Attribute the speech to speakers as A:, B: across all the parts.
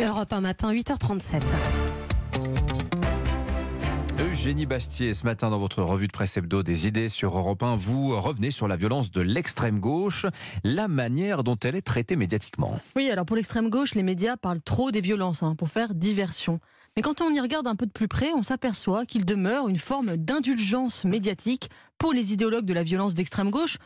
A: Europe 1 matin, 8h37.
B: Eugénie Bastier, ce matin dans votre revue de presse hebdo des idées sur Europe 1, vous revenez sur la violence de l'extrême gauche, la manière dont elle est traitée médiatiquement.
C: Oui, alors pour l'extrême gauche, les médias parlent trop des violences hein, pour faire diversion. Mais quand on y regarde un peu de plus près, on s'aperçoit qu'il demeure une forme d'indulgence médiatique pour les idéologues de la violence d'extrême gauche,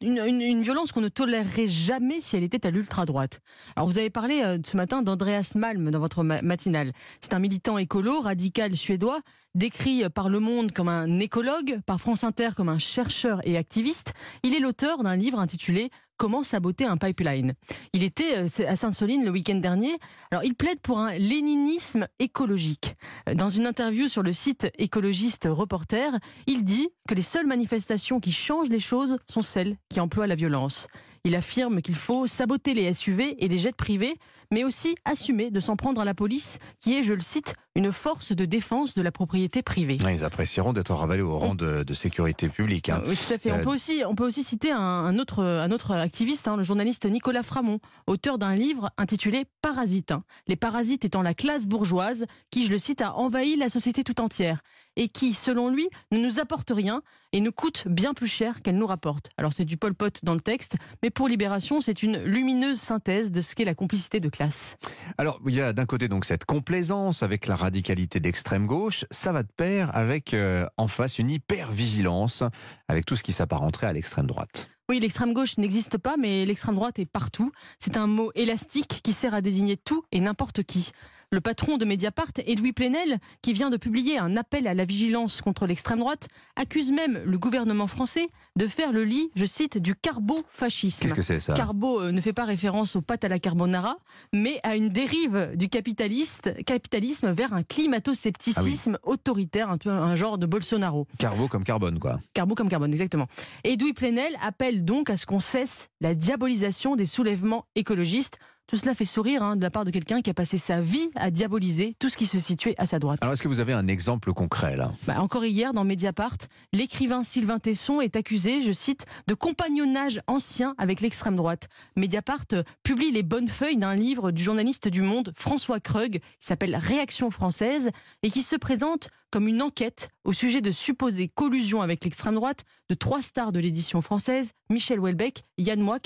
C: une, violence qu'on ne tolérerait jamais si elle était à l'ultra-droite. Alors vous avez parlé euh, ce matin d'Andreas Malm dans votre matinale. C'est un militant écolo, radical suédois, décrit par Le Monde comme un écologue, par France Inter comme un chercheur et activiste. Il est l'auteur d'un livre intitulé comment saboter un pipeline. Il était euh, à Sainte-Soline le week-end dernier. Alors, il plaide pour un léninisme écologique. Euh, dans une interview sur le site écologiste Reporter, il dit que les seules manifestations qui changent les choses sont celles qui emploient la violence. Il affirme qu'il faut saboter les SUV et les jets privés, mais aussi assumer de s'en prendre à la police, qui est, je le cite, une force de défense de la propriété privée.
B: Ils apprécieront d'être ravalés au rang de, sécurité publique. Hein.
C: Oui, tout à fait. On, euh, peut aussi, on peut aussi citer un, autre, un autre activiste, hein, le journaliste Nicolas Framont, auteur d'un livre intitulé Parasites. Les parasites étant la classe bourgeoise qui, je le cite, a envahi la société tout entière et qui, selon lui, ne nous apporte rien et nous coûte bien plus cher qu'elle nous rapporte. Alors c'est du Pol Pot dans le texte, mais pour Libération, c'est une lumineuse synthèse de ce qu'est la complicité de classe.
B: Alors il y a d'un côté donc cette complaisance avec la radicalité d'extrême gauche, ça va de pair avec euh, en face une hyper-vigilance avec tout ce qui s'apparenterait à l'extrême droite.
C: Oui, l'extrême gauche n'existe pas, mais l'extrême droite est partout. C'est un mot élastique qui sert à désigner tout et n'importe qui. Le patron de Mediapart, Edoui Plenel, qui vient de publier un appel à la vigilance contre l'extrême droite, accuse même le gouvernement français de faire le lit, je cite, du carbo-fascisme.
B: Qu'est-ce que c'est ça?
C: Carbo euh, ne fait pas référence aux pâtes à la carbonara, mais à une dérive du capitaliste, capitalisme vers un climato-scepticisme ah autoritaire, un, un, genre de Bolsonaro.
B: Carbo comme carbone, quoi.
C: Carbo comme carbone, exactement. Edoui Plenel appelle donc à ce qu'on cesse la diabolisation des soulèvements écologistes tout cela fait sourire hein, de la part de quelqu'un qui a passé sa vie à diaboliser tout ce qui se situait à sa droite.
B: Alors est-ce que vous avez un exemple concret là?
C: Bah, Encore hier, dans Mediapart, l'écrivain Sylvain Tesson est accusé, je cite, de compagnonnage ancien avec l'extrême droite. Mediapart publie les bonnes feuilles d'un livre du journaliste du Monde François Krug qui s'appelle Réaction française et qui se présente comme une enquête au sujet de supposées collusions avec l'extrême droite de trois stars de l'édition française, Michel Houellebecq, Yann Moix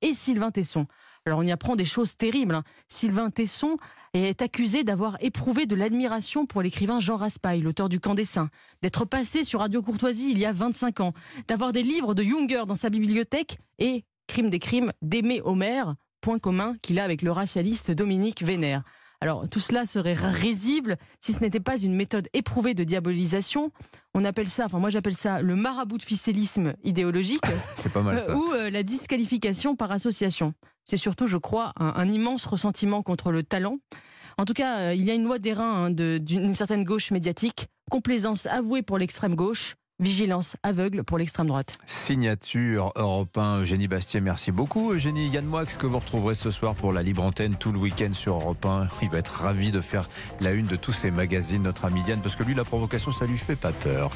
C: et Sylvain Tesson. Alors on y apprend des choses terribles. Hein. Sylvain Tesson est accusé d'avoir éprouvé de l'admiration pour l'écrivain Jean Raspail, l'auteur du Camp des d'être passé sur Radio Courtoisie il y a 25 ans, d'avoir des livres de Junger dans sa bibliothèque et, crime des crimes, d'aimer Homer, point commun qu'il a avec le racialiste Dominique Vénère. Alors tout cela serait risible si ce n'était pas une méthode éprouvée de diabolisation. On appelle ça, enfin moi j'appelle ça le marabout de ficélisme idéologique.
B: C'est pas mal ça.
C: Ou euh, la disqualification par association. C'est surtout, je crois, un, immense ressentiment contre le talent. En tout cas, euh, il y a une loi des reins hein, d'une certaine gauche médiatique, complaisance avouée pour l'extrême gauche, vigilance aveugle pour l'extrême droite.
B: Signature Europe 1, Eugénie Bastier, merci beaucoup. Eugénie Yann Moix, que vous retrouverez ce soir pour la libre antenne tout le week-end sur Europe 1. Il va être ravi de faire la une de tous ces magazines, notre ami Yann, parce que lui, la provocation, ça lui fait pas peur.